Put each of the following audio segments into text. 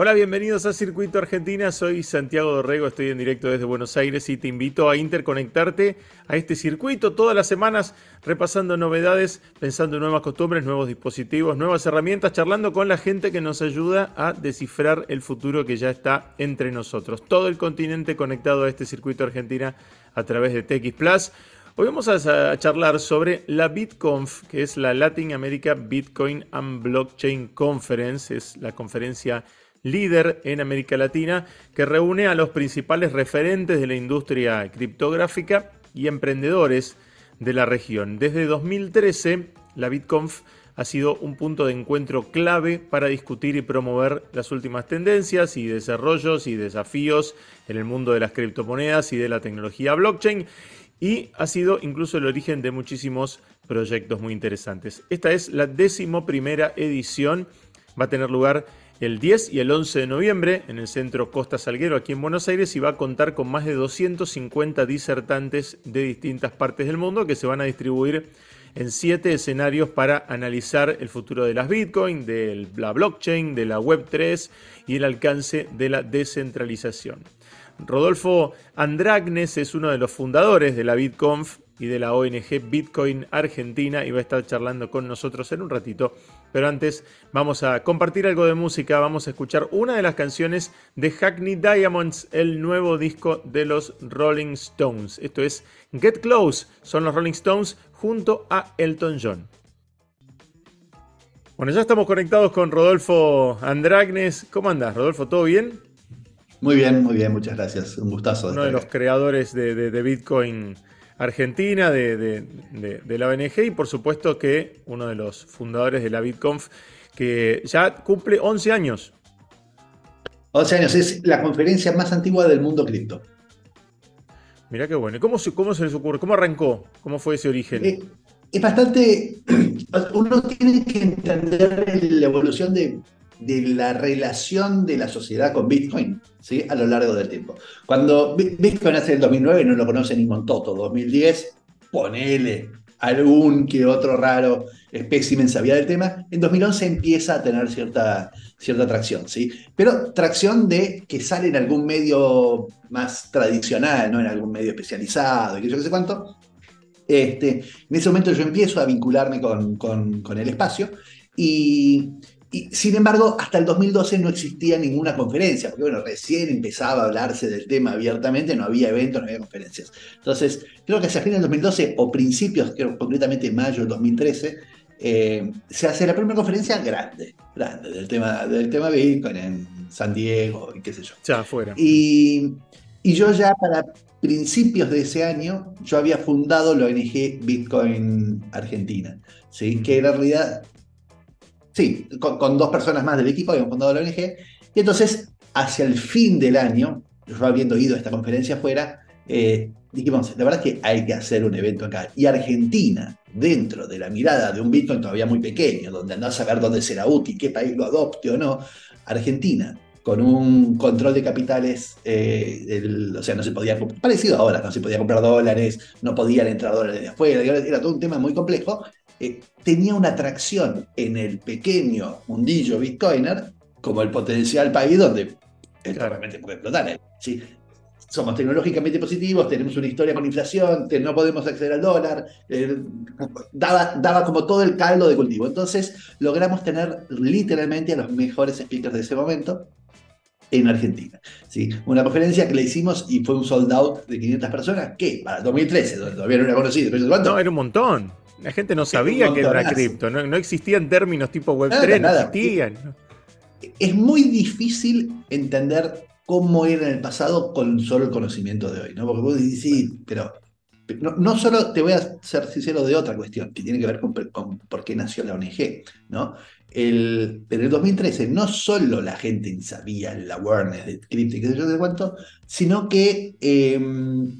Hola, bienvenidos a Circuito Argentina. Soy Santiago Dorrego, estoy en directo desde Buenos Aires y te invito a interconectarte a este circuito todas las semanas, repasando novedades, pensando en nuevas costumbres, nuevos dispositivos, nuevas herramientas, charlando con la gente que nos ayuda a descifrar el futuro que ya está entre nosotros. Todo el continente conectado a este Circuito Argentina a través de TX Plus. Hoy vamos a charlar sobre la BitConf, que es la Latin America Bitcoin and Blockchain Conference, es la conferencia líder en América Latina que reúne a los principales referentes de la industria criptográfica y emprendedores de la región. Desde 2013, la BitConf ha sido un punto de encuentro clave para discutir y promover las últimas tendencias y desarrollos y desafíos en el mundo de las criptomonedas y de la tecnología blockchain y ha sido incluso el origen de muchísimos proyectos muy interesantes. Esta es la décimo primera edición, va a tener lugar el 10 y el 11 de noviembre en el Centro Costa Salguero aquí en Buenos Aires y va a contar con más de 250 disertantes de distintas partes del mundo que se van a distribuir en siete escenarios para analizar el futuro de las Bitcoin, de la blockchain, de la Web3 y el alcance de la descentralización. Rodolfo Andragnes es uno de los fundadores de la BitConf y de la ONG Bitcoin Argentina y va a estar charlando con nosotros en un ratito. Pero antes vamos a compartir algo de música, vamos a escuchar una de las canciones de Hackney Diamonds, el nuevo disco de los Rolling Stones. Esto es Get Close, son los Rolling Stones junto a Elton John. Bueno, ya estamos conectados con Rodolfo Andragnes. ¿Cómo andas, Rodolfo? ¿Todo bien? Muy bien, muy bien, muchas gracias. Un gustazo. Uno de los creadores de Bitcoin Argentina, de, la ONG y por supuesto que uno de los fundadores de la BitConf, que ya cumple 11 años. 11 años, es la conferencia más antigua del mundo cripto. Mirá qué bueno. ¿Cómo, ¿Cómo se les ocurre? ¿Cómo arrancó? ¿Cómo fue ese origen? Eh, es bastante. Uno tiene que entender la evolución de de la relación de la sociedad con Bitcoin ¿sí? a lo largo del tiempo. Cuando Bitcoin hace el 2009 no lo conoce ni Montoto, 2010, ponele algún que otro raro espécimen sabía del tema, en 2011 empieza a tener cierta, cierta tracción, ¿sí? Pero tracción de que sale en algún medio más tradicional, ¿no? En algún medio especializado y yo qué sé cuánto. Este, en ese momento yo empiezo a vincularme con, con, con el espacio y y, sin embargo, hasta el 2012 no existía ninguna conferencia, porque bueno, recién empezaba a hablarse del tema abiertamente, no había eventos, no había conferencias. Entonces, creo que hacia fin del 2012 o principios, creo concretamente mayo del 2013, eh, se hace la primera conferencia grande, grande, del tema, del tema Bitcoin en San Diego y qué sé yo. Ya, afuera. Y, y yo ya para principios de ese año, yo había fundado la ONG Bitcoin Argentina, ¿sí? que en realidad Sí, con, dos personas más del equipo habíamos fundado la ONG. Y entonces, hacia el fin del año, yo habiendo ido a esta conferencia afuera, eh, dijimos, la verdad es que hay que hacer un evento acá. Y Argentina, dentro de la mirada de un Bitcoin todavía muy pequeño, donde andás a ver dónde será útil, qué país lo adopte o no, Argentina, con un control de capitales, eh, o sea, no se podía, parecido ahora, no se podía comprar dólares, no podían entrar dólares de afuera, era todo un tema muy complejo, eh, tenía una atracción en el pequeño mundillo bitcoiner como el potencial país donde claramente puede explotar. ¿eh? ¿sí? Somos tecnológicamente positivos, tenemos una historia con inflación, no podemos acceder al dólar, eh, daba, daba como todo el caldo de cultivo. Entonces logramos tener literalmente a los mejores speakers de ese momento en Argentina. ¿sí? Una conferencia que le hicimos y fue un sold out de 500 personas, que para 2013, donde todavía no era conocido. No, era un montón. La gente no sabía que era cripto, no, existían términos tipo Web3, no existían. Es muy difícil entender cómo era en el pasado con solo el conocimiento de hoy, ¿no? Porque vos decís, sí, pero no, solo te voy a ser sincero de otra cuestión, que tiene que ver con, por qué nació la ONG, ¿no? El, en el 2013 no solo la gente sabía el awareness de cripto y qué sé yo de cuánto, sino que em,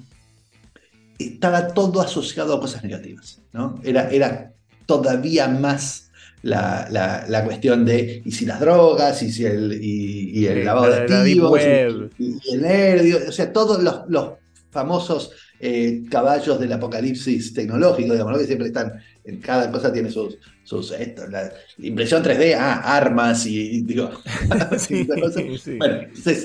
estaba todo asociado a cosas negativas. ¿No? Era, era todavía más la, la, cuestión de y si las drogas, y si el, y, el lavado de activos, y, el nervio, o sea, todos los, los famosos eh, caballos del apocalipsis tecnológico, digamos, que siempre están, en cada cosa tiene sus, sus la impresión 3D, ah, armas y digo, bueno,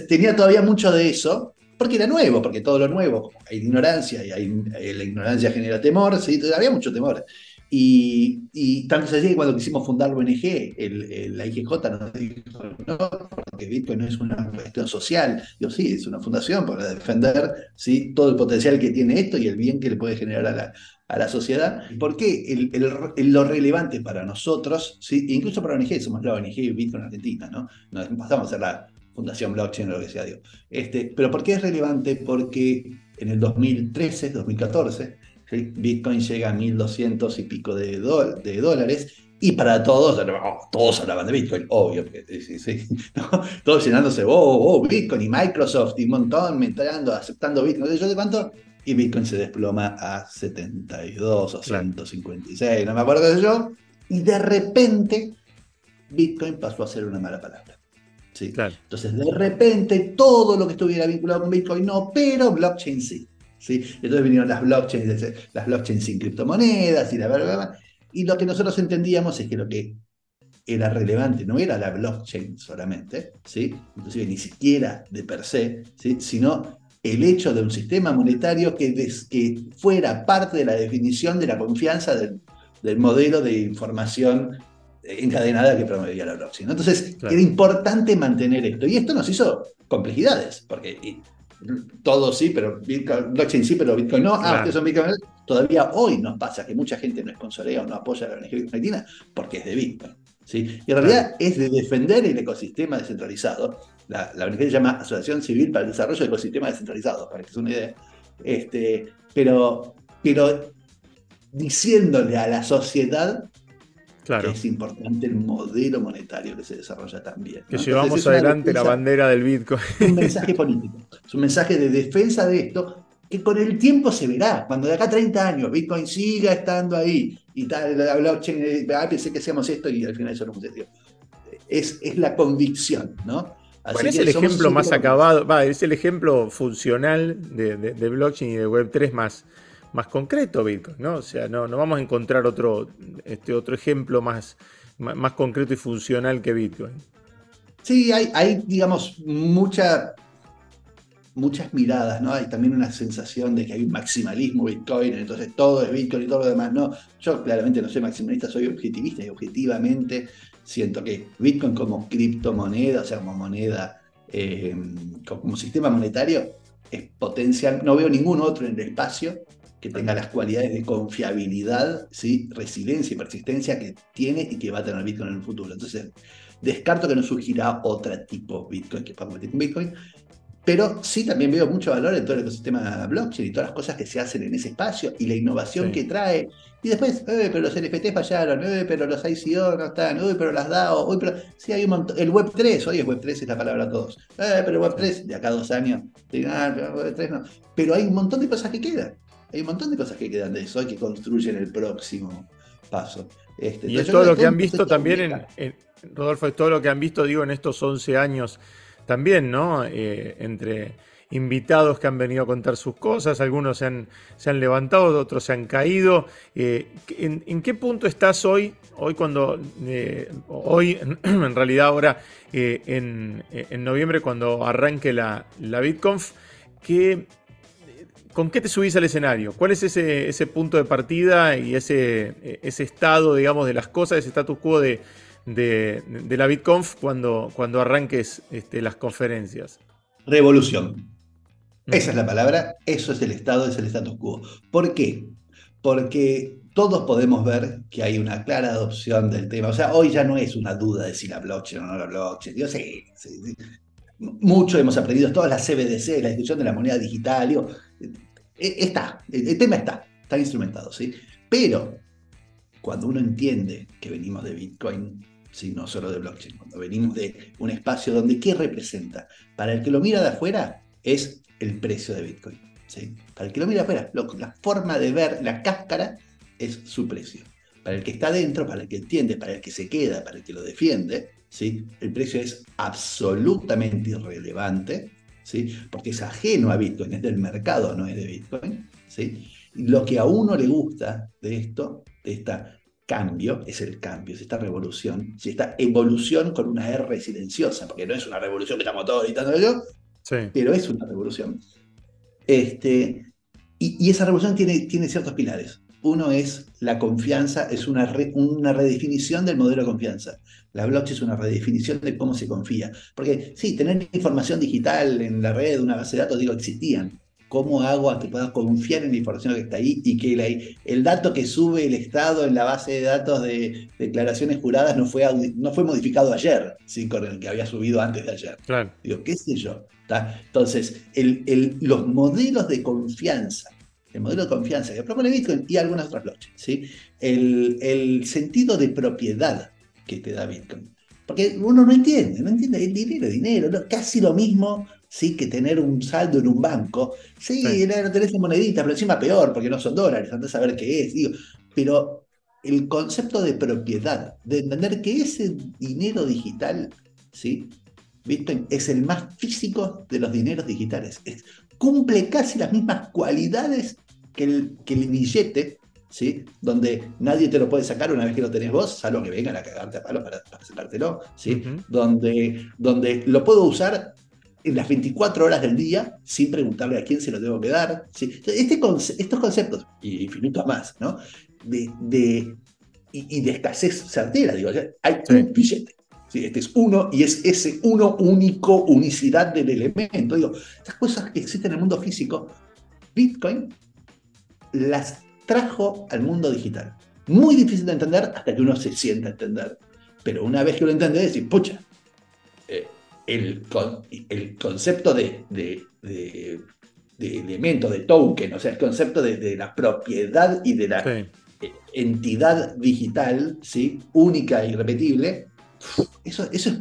tenía todavía mucho de eso, porque era nuevo, porque todo lo nuevo, hay ignorancia y hay, eh, la ignorancia genera temor, ¿sí? había mucho temor. Y, y tanto se que cuando quisimos fundar la ONG, el, la IGJ nos dijo, no, porque Bitcoin no es una cuestión social. Yo sí, es una fundación para defender ¿sí? todo el potencial que tiene esto y el bien que le puede generar a la, a la sociedad. Porque el, el, lo relevante para nosotros, ¿sí? incluso para ONG, somos la ONG Bitcoin Argentina, ¿no? No pasamos a ser la Fundación Blockchain o lo que sea, digo. Este, pero ¿por qué es relevante? Porque en el 2013, 2014, Bitcoin llega a 1.200 y pico de, de dólares y para todos, oh, todos hablaban de Bitcoin, obvio, sí, sí, todos llenándose, oh, oh, Bitcoin y Microsoft y un montón, entrando, aceptando Bitcoin, yo de cuánto, y Bitcoin se desploma a 72 o 156, no me acuerdo de yo, y de repente Bitcoin pasó a ser una mala palabra. ¿Sí? Claro. Entonces, de repente, todo lo que estuviera vinculado con Bitcoin no, pero blockchain sí. Entonces vinieron las blockchains, las blockchains sin criptomonedas y la verdad. Y lo que nosotros entendíamos es que lo que era relevante no era la blockchain solamente, ¿sí? inclusive ni siquiera de per se, ¿sí? sino el hecho de un sistema monetario que, que fuera parte de la definición de la confianza del, modelo de información encadenada que promovía la blockchain. Entonces, era importante mantener esto. Y esto nos hizo complejidades, porque todo sí, pero Bitcoin, blockchain sí, pero Bitcoin no. Ah, ustedes son Bitcoin. Todavía hoy nos pasa que mucha gente no sponsorea o no apoya a la ONG Argentina porque es de Bitcoin. ¿sí? Y en realidad es de defender el ecosistema descentralizado. La, la ONG se llama Asociación Civil para el Desarrollo de Ecosistemas Descentralizados, para que es una idea. Este, pero, pero diciéndole a la sociedad Claro. Es importante el modelo monetario que se desarrolla también. Que llevamos adelante la bandera del Bitcoin. Un mensaje político. Es un mensaje de defensa de esto que con el tiempo se verá. Cuando de acá a 30 años Bitcoin siga estando ahí y tal, la blockchain, ah, pensé que hacíamos esto y al final eso no sucedió. Es, es la convicción, ¿no? Así es el ejemplo más acabado, va, es el ejemplo funcional de, de blockchain y de Web3 más, más concreto Bitcoin, ¿no? O sea, no, no vamos a encontrar otro, este, otro ejemplo más, más, concreto y funcional que Bitcoin. Sí, hay, hay digamos, mucha, muchas miradas, ¿no? Hay también una sensación de que hay un maximalismo Bitcoin, entonces todo es Bitcoin y todo lo demás, ¿no? Yo claramente no soy maximalista, soy objetivista y objetivamente siento que Bitcoin como criptomoneda, o sea, como moneda, eh, como sistema monetario, es potencial. No veo ningún otro en el espacio que tenga las cualidades de confiabilidad, ¿sí? resiliencia y persistencia que tiene y que va a tener Bitcoin en el futuro. Entonces, descarto que no surgirá otro tipo Bitcoin que podamos meter con Bitcoin, pero sí también veo mucho valor en todo el ecosistema blockchain y todas las cosas que se hacen en ese espacio y la innovación que trae. Y después, eh, pero los NFT fallaron, eh, pero los ICO no están, pero las DAO, uy, pero sí hay un montón. El Web3, hoy es Web3, es la palabra a todos. Pero Web3, de acá a dos años, ah, Web3 no. Pero hay un montón de cosas que quedan. Hay un montón de cosas que quedan de eso y que construyen el próximo paso. Este, y es todo lo que han visto también en, Rodolfo, es todo lo que han visto, digo, en estos 11 años también, ¿no? Eh, entre invitados que han venido a contar sus cosas, algunos se han, se han levantado, otros se han caído. Eh, ¿en, qué punto estás hoy? Hoy cuando, eh, hoy, en realidad ahora, en, en, noviembre, cuando arranque la, la BitConf, ¿qué, ¿Con qué te subís al escenario? ¿Cuál es ese, ese punto de partida y ese, ese estado, digamos, de las cosas, ese status quo de, de, la BitConf cuando, cuando arranques este, las conferencias? Revolución. Esa es la palabra, eso es el estado, es el status quo. ¿Por qué? Porque todos podemos ver que hay una clara adopción del tema. O sea, hoy ya no es una duda de si la blockchain o no la blockchain. Yo sé, mucho hemos aprendido, todas las CBDC, la discusión de la moneda digital, digo, eh, está, el tema está, está instrumentado, ¿sí? Pero cuando uno entiende que venimos de Bitcoin, ¿sí? no solo de blockchain, cuando venimos de un espacio donde ¿qué representa? Para el que lo mira de afuera es el precio de Bitcoin. ¿sí? Para el que lo mira de afuera, la forma de ver la cáscara es su precio. Para el que está dentro, para el que entiende, para el que se queda, para el que lo defiende, ¿sí? el precio es absolutamente irrelevante ¿sí? porque es ajeno a Bitcoin, es del mercado, no es de Bitcoin. ¿sí? Lo que a uno le gusta de esto, de esta cambio, es el cambio, es esta revolución, es esta evolución con una R silenciosa, porque no es una revolución que estamos todos gritando yo, pero es una revolución. Este, y, esa revolución tiene, tiene ciertos pilares. Uno es la confianza, es una, una redefinición del modelo de confianza. La blockchain es una redefinición de cómo se confía. Porque sí, tener información digital en la red, una base de datos, digo, existían. ¿Cómo hago a que puedas confiar en la información que está ahí y que el dato que sube el Estado en la base de datos de declaraciones juradas no fue, no fue modificado ayer, ¿sí? con el que había subido antes de ayer? Claro. Digo, ¿qué sé yo? Entonces, el, los modelos de confianza el modelo de confianza que propone Bitcoin y algunas otras blockchains, ¿sí? el, sentido de propiedad que te da Bitcoin. Porque uno no entiende, no entiende el dinero, dinero, casi lo mismo ¿sí? que tener un saldo en un banco. Sí, sí. no tenés monedita, pero encima peor, porque no son dólares, antes a saber qué es. Digo. Pero el concepto de propiedad, de entender que ese dinero digital, ¿sí? Bitcoin es el más físico de los dineros digitales. cumple casi las mismas cualidades que el, que el billete, ¿sí? donde nadie te lo puede sacar una vez que lo tenés vos, salvo que vengan a cagarte a palo para, sacártelo, ¿sí? donde, donde lo puedo usar en las 24 horas del día sin preguntarle a quién se lo tengo que dar. ¿sí? Este, estos conceptos, y infinitos más, ¿no? de, de y, de escasez certera, digo, hay un billete. ¿sí? Este es uno y es ese uno único, unicidad del elemento. Digo, estas cosas que existen en el mundo físico, Bitcoin las trajo al mundo digital. Muy difícil de entender hasta que uno se sienta a entender. Pero una vez que lo entiende, decir, pucha, eh, el, el, concepto de, de, de, elemento, de token, o sea, el concepto de, la propiedad y de la eh, entidad digital, ¿sí? única e irrepetible, eso, eso es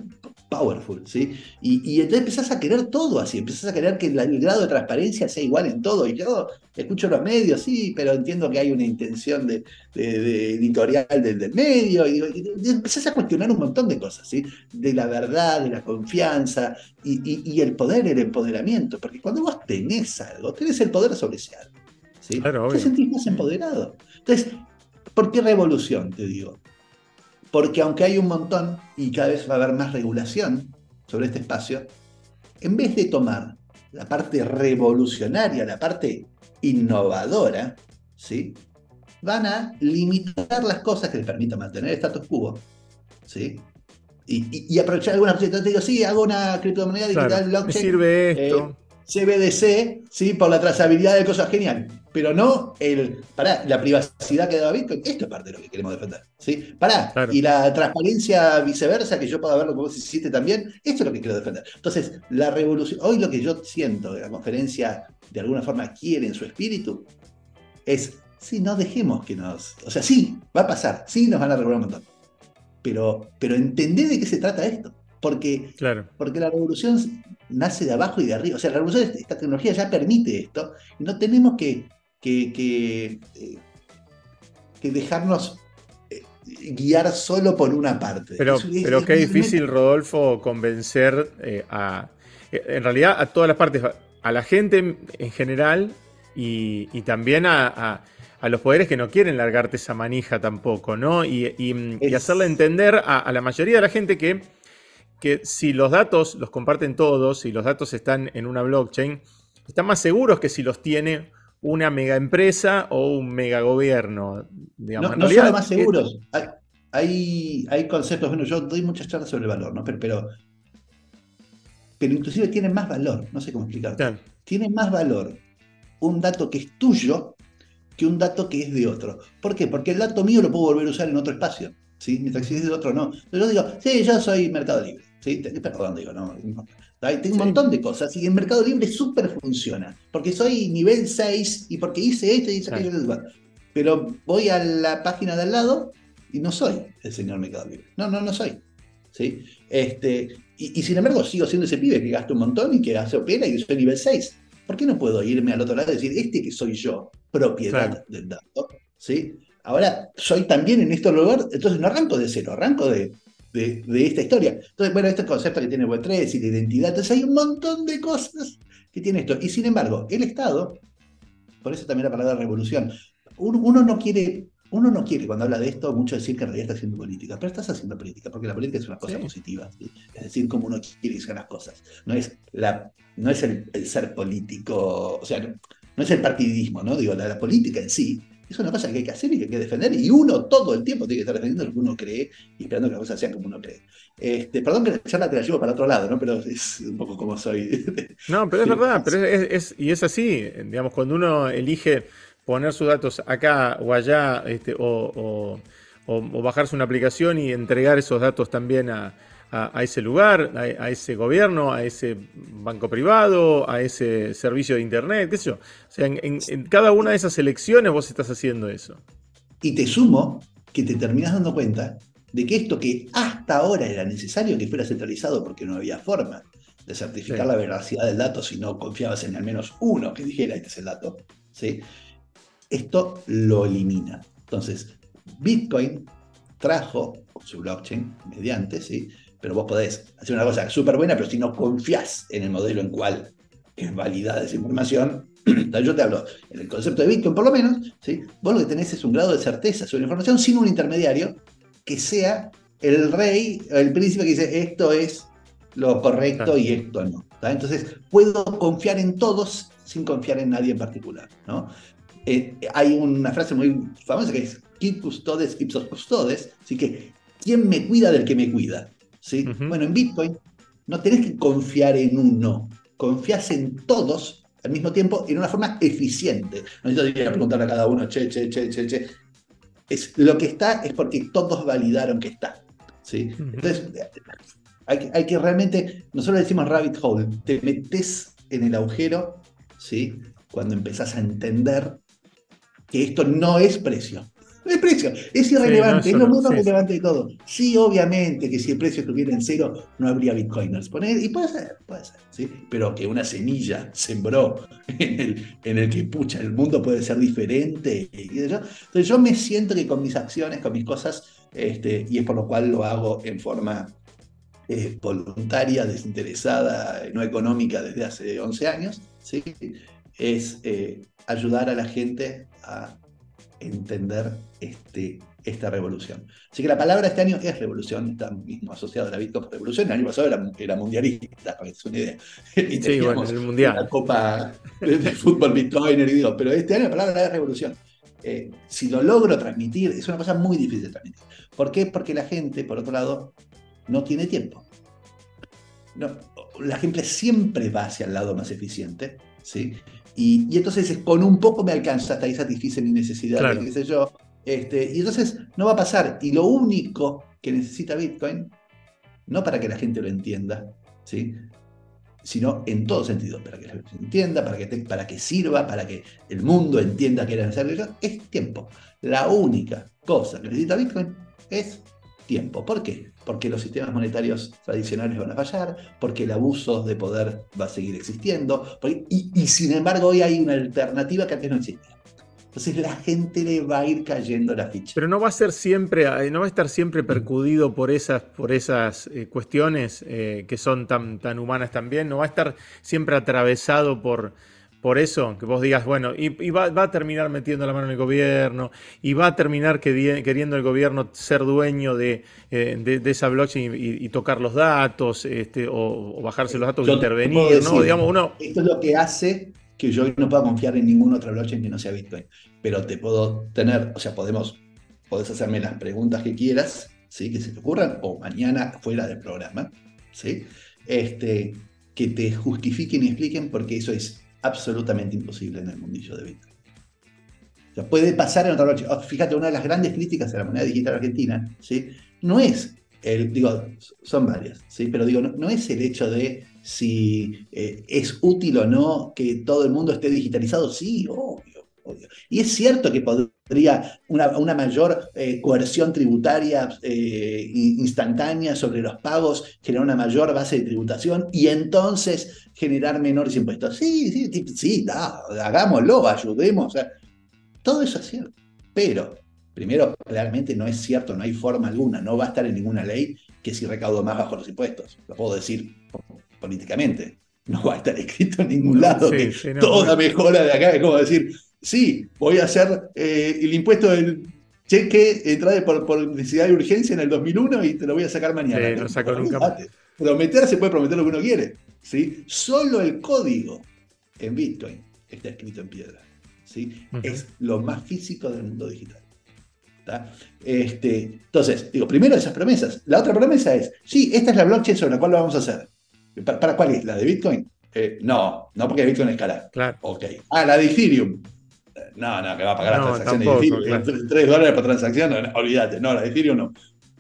powerful, ¿sí? Y, entonces empezás a querer todo así, empezás a querer que el, grado de transparencia sea igual en todo. Y yo escucho los medios, sí, pero entiendo que hay una intención de, editorial del, medio. Y, empezás a cuestionar un montón de cosas, ¿sí? De la verdad, de la confianza y, el poder, el empoderamiento. Porque cuando vos tenés algo, tenés el poder sobre ese algo. ¿sí? te sentís más empoderado. Entonces, ¿por qué revolución? Te digo porque aunque hay un montón y cada vez va a haber más regulación sobre este espacio, en vez de tomar la parte revolucionaria, la parte innovadora, ¿sí? van a limitar las cosas que les permitan mantener el status quo, ¿sí? Y, aprovechar alguna Te digo, sí, hago una criptomoneda digital blockchain. sirve esto. Eh, CBDC, ¿sí? por la trazabilidad de cosas genial, pero no el, para la privacidad que da Bitcoin, esto es parte de lo que queremos defender, ¿sí? Pará, y la transparencia viceversa, que yo pueda verlo como vos hiciste también, esto es lo que quiero defender. Entonces, la revolución, hoy lo que yo siento de la conferencia, de alguna forma quiere en su espíritu, es, sí, no dejemos que nos, o sea, sí, va a pasar, sí, nos van a regular un montón, pero, pero entender de qué se trata esto. Porque, claro. porque la revolución nace de abajo y de arriba. O sea, la revolución, esta tecnología ya permite esto. Y no tenemos que, que, que, eh, dejarnos eh, guiar solo por una parte. Pero, pero qué difícil, Rodolfo, convencer eh, a, en realidad, a todas las partes, a la gente en general y, también a, los poderes que no quieren largarte esa manija tampoco, ¿no? Y, y, hacerle entender a, la mayoría de la gente que que si los datos los comparten todos, y los datos están en una blockchain, están más seguros que si los tiene una mega empresa o un mega gobierno. Digamos. No, son más seguros. Hay, hay, conceptos, bueno, yo doy muchas charlas sobre el valor, ¿no? Pero, pero, inclusive tienen más valor, no sé cómo explicarte. Tiene más valor un dato que es tuyo que un dato que es de otro. ¿Por qué? Porque el dato mío lo puedo volver a usar en otro espacio, ¿sí? mientras si es de otro no. Yo digo, sí, yo soy Mercado Libre. ¿Sí? Perdón, digo, no, tengo un montón de cosas y en Mercado Libre súper funciona, porque soy nivel 6 y porque hice esto y hice aquello. Pero voy a la página de al lado y no soy el señor Mercado Libre. No, no, no soy. ¿sí? Este, y, sin embargo sigo siendo ese pibe que gasta un montón y que hace opera y soy nivel 6. ¿Por qué no puedo irme al otro lado y decir, este que soy yo, propiedad del dato? ¿sí? Ahora, soy también en este lugar, entonces no arranco de cero, arranco de de, esta historia. Entonces, bueno, este concepto que tiene Web3 y de identidad, entonces hay un montón de cosas que tiene esto. Y sin embargo, el Estado por eso también la palabra revolución. Uno, no quiere, uno no quiere cuando habla de esto mucho decir que en realidad está haciendo política, pero estás haciendo política, porque la política es una cosa positiva, es decir, como uno quiere que sean las cosas. No es, la, no es el, ser político, o sea, no, es el partidismo, ¿no? Digo, la política en sí es una cosa que hay que hacer y que hay que defender, y uno todo el tiempo tiene que estar defendiendo lo que uno cree y esperando que las cosas sean como uno cree. Este, perdón que la charla te la llevo para otro lado, ¿no? Pero es un poco como soy. No, pero es verdad, pero es, y es así, digamos, cuando uno elige poner sus datos acá o allá, este, o, bajarse una aplicación y entregar esos datos también a, ese lugar, a, ese gobierno, a ese banco privado, a ese servicio de internet, qué sé yo. O sea, en, cada una de esas elecciones vos estás haciendo eso. Y te sumo que te terminas dando cuenta de que esto que hasta ahora era necesario que fuera centralizado porque no había forma de certificar la veracidad del dato si no confiabas en al menos uno que dijera este es el dato, ¿sí? esto lo elimina. Entonces, Bitcoin trajo su blockchain mediante, ¿sí? Pero vos podés hacer una cosa súper buena, pero si no confías en el modelo en cual es validada esa información, yo te hablo en el concepto de Bitcoin por lo menos, ¿sí? vos lo que tenés es un grado de certeza sobre la información sin un intermediario que sea el rey, el príncipe que dice esto es lo correcto y esto no. Entonces puedo confiar en todos sin confiar en nadie en particular. ¿no? Eh, hay una frase muy famosa que es quid custodes ipsos custodes, así que ¿quién me cuida del que me cuida? ¿Sí? Bueno, en Bitcoin no tenés que confiar en uno, confías en todos al mismo tiempo en una forma eficiente. No necesito preguntarle a cada uno, che, che, che, che, che. Es, lo que está es porque todos validaron que está. ¿sí? Entonces, hay, hay, que realmente, nosotros decimos rabbit hole, te metes en el agujero, ¿sí? cuando empezás a entender que esto no es precio. No es precio, es irrelevante, es lo menos relevante de todo. Sí, obviamente que si el precio estuviera en cero, no habría bitcoiners. y puede ser, puede ser, ¿sí? pero que una semilla sembró en el, en el que, pucha, el mundo puede ser diferente. Entonces yo me siento que con mis acciones, con mis cosas, este, y es por lo cual lo hago en forma eh, voluntaria, desinteresada, no económica desde hace 11 años, ¿sí? es eh, ayudar a la gente a entender este, esta revolución. Así que la palabra este año es revolución, está mismo asociado a la Bitcoin revolución. El año pasado era, mundialista, para que es una idea. Y sí, bueno, el mundial. La copa de, fútbol Bitcoiner, y digo, pero este año la palabra es revolución. Eh, si lo logro transmitir, es una cosa muy difícil de transmitir. ¿Por qué? Porque la gente, por otro lado, no tiene tiempo. No, la gente siempre va hacia el lado más eficiente, ¿sí? Y, entonces con un poco me alcanza, hasta ahí satisfice mi necesidad, qué sé yo. Este, y entonces no va a pasar. Y lo único que necesita Bitcoin, no para que la gente lo entienda, ¿sí? sino en todo sentido, para que la gente entienda, para que, para que sirva, para que el mundo entienda que era necesario, es tiempo. La única cosa que necesita Bitcoin es tiempo. ¿Por qué? Porque los sistemas monetarios tradicionales van a fallar, porque el abuso de poder va a seguir existiendo, y, sin embargo hoy hay una alternativa que antes no existía. Entonces la gente le va a ir cayendo la ficha. Pero no va a ser siempre, eh, no va a estar siempre percudido por esas, por esas eh, cuestiones eh, que son tan, tan humanas también, no va a estar siempre atravesado por, por eso, que vos digas, bueno, y, va, a terminar metiendo la mano en el gobierno, y va a terminar queriendo el gobierno ser dueño de, eh, esa blockchain y, tocar los datos, este, o, bajarse los datos, o intervenir, ¿no? Digamos, uno... Esto es lo que hace que yo no pueda confiar en ninguna otra blockchain que no sea Bitcoin. Pero te puedo tener, o sea, podemos, podés hacerme las preguntas que quieras, ¿sí? Que se te ocurran, o mañana fuera del programa, ¿sí? Este, que te justifiquen y expliquen porque eso es absolutamente imposible en el mundillo de Bitcoin. O sea, puede pasar en otra noche. Oh, fíjate, una de las grandes críticas a la moneda digital argentina, ¿sí? No es el, digo, son varias, ¿sí? Pero digo, no, es el hecho de si eh, es útil o no que todo el mundo esté digitalizado. Sí, obvio. Y es cierto que podría una, mayor eh, coerción tributaria eh, instantánea sobre los pagos generar una mayor base de tributación y entonces generar menores impuestos. Sí, sí, sí, hagámoslo, ayudemos. todo eso es cierto. Pero, primero, claramente no es cierto, no hay forma alguna, no va a estar en ninguna ley que si recaudo más bajo los impuestos. Lo puedo decir políticamente. No va a estar escrito en ningún lado que toda mejora de acá es como decir, sí, voy a hacer eh, el impuesto del cheque, entrada por, por, necesidad de urgencia en el 2001 y te lo voy a sacar mañana. Sí, no saco nunca. Prometer se puede prometer lo que uno quiere. ¿sí? Solo el código en Bitcoin está escrito en piedra. ¿sí? Es lo más físico del mundo digital. Este, entonces, digo, primero esas promesas. La otra promesa es, sí, esta es la blockchain sobre la cual lo vamos a hacer. ¿Para, cuál es? ¿La de Bitcoin? Eh, no, no porque Bitcoin es cara. Claro. Ok. Ah, la de Ethereum. No, no, que va a pagar las transacciones de Ethereum. 3 dólares por transacción, olvídate. No, la de Ethereum no.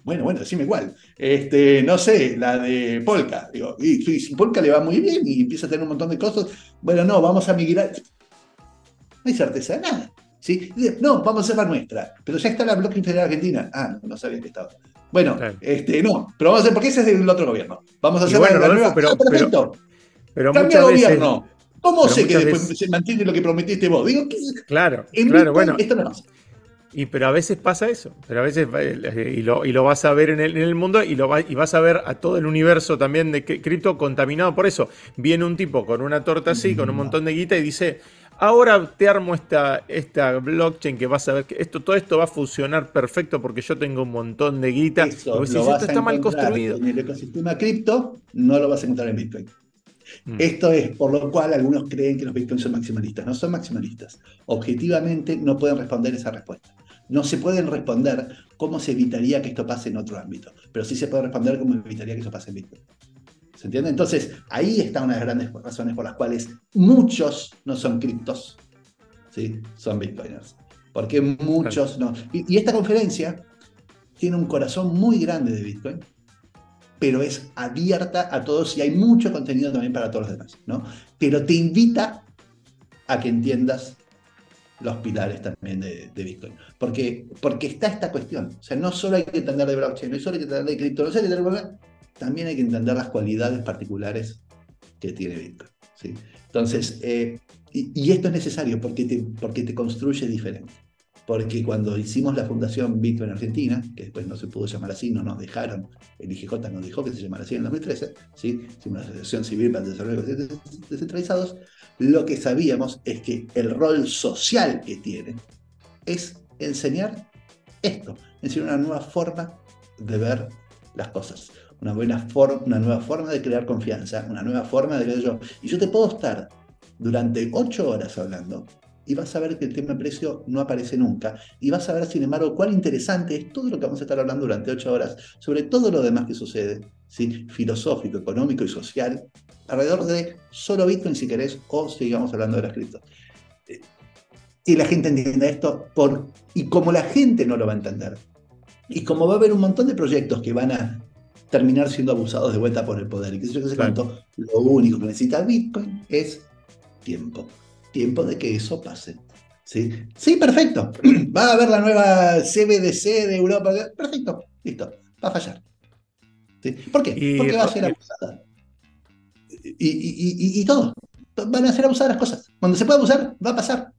Bueno, bueno, decime igual. Este, no sé, la de Polka. Digo, y, si Polka le va muy bien y empieza a tener un montón de costos, bueno, no, vamos a migrar. No hay certeza de nada. ¿sí? No, vamos a hacer la nuestra. Pero ya está la blockchain federal argentina. Ah, no, sabía que estaba. Bueno, este, no, pero vamos a hacer, porque ese es del otro gobierno. Vamos a hacer bueno, la, nueva. Pero, ah, perfecto. Pero, Cambia gobierno. ¿Cómo sé que después se mantiene lo que prometiste vos? Digo, claro, claro, bueno. Esto no pasa. Y pero a veces pasa eso, pero a veces eh, y lo, y lo vas a ver en el, en el mundo y lo y vas a ver a todo el universo también de cripto contaminado por eso. Viene un tipo con una torta así, con un montón de guita y dice, ahora te armo esta, esta blockchain que vas a ver que esto, todo esto va a funcionar perfecto porque yo tengo un montón de guita. Eso, esto está mal construido. En el ecosistema cripto no lo vas a encontrar en Bitcoin. Mm. Esto es por lo cual algunos creen que los bitcoins son maximalistas. No son maximalistas. Objetivamente no pueden responder esa respuesta. No se pueden responder cómo se evitaría que esto pase en otro ámbito, pero sí se puede responder cómo evitaría que eso pase en Bitcoin. ¿Se entiende? Entonces, ahí está una de las grandes razones por las cuales muchos no son criptos, ¿sí? son bitcoiners. Porque muchos no. Y, esta conferencia tiene un corazón muy grande de Bitcoin, pero es abierta a todos y hay mucho contenido también para todos los demás, ¿no? Pero te invita a que entiendas los pilares también de, Bitcoin. Porque, porque está esta cuestión. O sea, no solo hay que entender de blockchain, no solo hay que entender de cripto, no solo hay que entender también hay que entender las cualidades particulares que tiene Bitcoin. ¿sí? Entonces, eh, y, esto es necesario porque te, porque te construye diferente. Porque cuando hicimos la fundación Bitcoin Argentina, que después no se pudo llamar así, no nos dejaron, el IGJ nos dijo que se llamara así en 2013, ¿sí? una asociación civil para el desarrollo de descentralizados, lo que sabíamos es que el rol social que tiene es enseñar esto, enseñar una nueva forma de ver las cosas, una, buena forma, una nueva forma de crear confianza, una nueva forma de ver yo. Y yo te puedo estar durante ocho horas hablando y vas a ver que el tema de precio no aparece nunca. Y vas a ver, sin embargo, cuán interesante es todo lo que vamos a estar hablando durante ocho horas, sobre todo lo demás que sucede, ¿sí? filosófico, económico y social, alrededor de solo Bitcoin si querés, o sigamos hablando de las criptos. Y la gente entienda esto, por, y como la gente no lo va a entender, y como va a haber un montón de proyectos que van a terminar siendo abusados de vuelta por el poder, y que se lo único que necesita Bitcoin es tiempo. Tiempo de que eso pase. ¿Sí? sí, perfecto. Va a haber la nueva CBDC de Europa. Perfecto, listo. Va a fallar. ¿Sí? ¿Por qué? Porque va a ser abusada y, y, todo. Van a ser abusadas las cosas. Cuando se pueda abusar, va a pasar.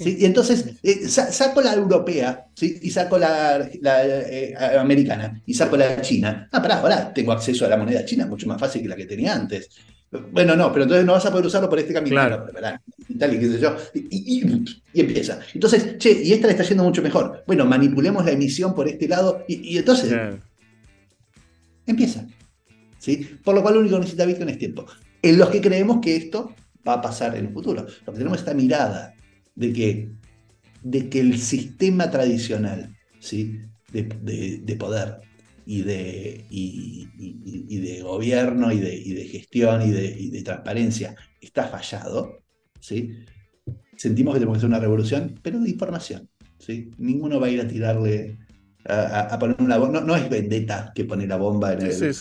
Y entonces eh, saco la europea ¿sí? y saco la, eh, americana y saco la china. Ah, pará, pará, tengo acceso a la moneda china mucho más fácil que la que tenía antes. Bueno, no, pero entonces no vas a poder usarlo por este camino. Claro. y tal, y qué sé yo. Y, empieza. Entonces, che, y esta le está yendo mucho mejor. Bueno, manipulemos la emisión por este lado y, entonces empieza. Por lo cual lo único que necesita Bitcoin es tiempo. En los que creemos que esto va a pasar en el futuro. Porque tenemos esta mirada de que, de que el sistema tradicional ¿sí? de, poder y de, y, de gobierno y de, de gestión y de, transparencia está fallado, ¿sí? sentimos que tenemos que hacer una revolución, pero de información. ¿sí? Ninguno va a ir a tirarle a, poner una bomba. No, es vendetta que pone la bomba en el,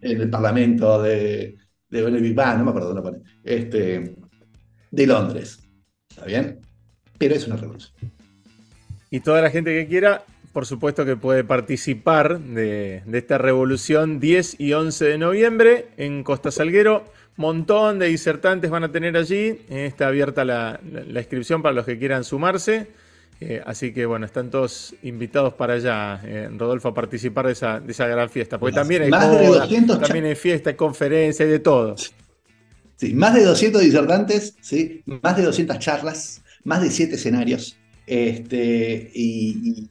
En el Parlamento de, de, no me acuerdo dónde pone. Este, de Londres. ¿Está bien? Pero es una revolución. Y toda la gente que quiera, por supuesto que puede participar de, esta revolución 10 y 11 de noviembre en Costa Salguero. Montón de disertantes van a tener allí. Está abierta la inscripción para los que quieran sumarse. Eh, así que bueno, están todos invitados para allá, eh, Rodolfo, a participar de esa, de esa gran fiesta. Porque también hay, más de 200 también hay fiesta, hay conferencia, hay de todo. Sí, más de 200 disertantes, ¿sí? más de 200 charlas, más de siete escenarios. Este, y,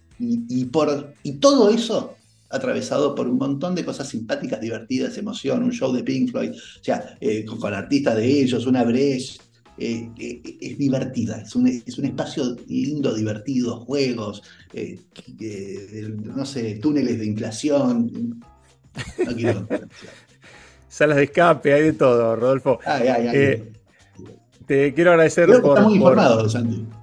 por, y todo eso atravesado por un montón de cosas simpáticas, divertidas, emoción, un show de Pink Floyd, o sea, eh, con, artistas de ellos, una brecha. Eh, eh, es divertida, es un, es un, espacio lindo, divertido, juegos, no sé, túneles de inflación. No quiero Salas de escape, hay de todo, Rodolfo. Ay, ay, ay. Te quiero agradecer por,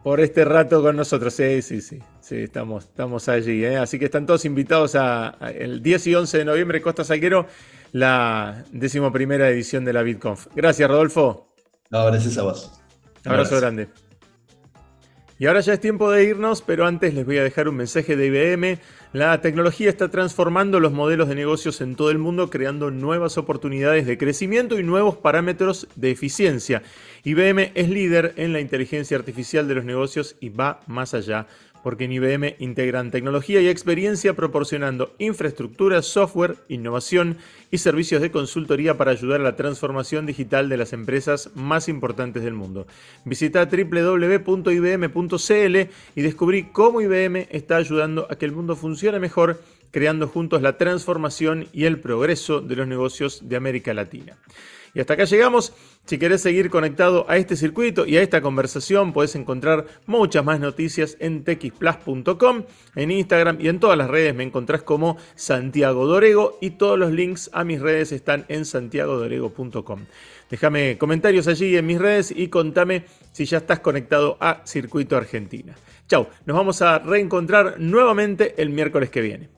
por, este rato con nosotros. Sí, sí, sí. Sí, estamos, estamos allí. ¿eh? Así que están todos invitados a, el 10 y 11 de noviembre, Costa Salguero, la decimoprimera edición de la BitConf. Gracias, Rodolfo. No, gracias a vos. Abrazo grande. Y ahora ya es tiempo de irnos, pero antes les voy a dejar un mensaje de IBM. La tecnología está transformando los modelos de negocios en todo el mundo, creando nuevas oportunidades de crecimiento y nuevos parámetros de eficiencia. IBM es líder en la inteligencia artificial de los negocios y va más allá porque en IBM integran tecnología y experiencia proporcionando infraestructura, software, innovación y servicios de consultoría para ayudar a la transformación digital de las empresas más importantes del mundo. Visita www.ibm.cl y descubrí cómo IBM está ayudando a que el mundo funcione mejor, creando juntos la transformación y el progreso de los negocios de América Latina. Y hasta acá llegamos. Si querés seguir conectado a este circuito y a esta conversación, puedes encontrar muchas más noticias en texplus.com, en Instagram y en todas las redes me encontrás como Santiago Dorego y todos los links a mis redes están en santiagodorego.com. Déjame comentarios allí en mis redes y contame si ya estás conectado a Circuito Argentina. Chau, nos vamos a reencontrar nuevamente el miércoles que viene.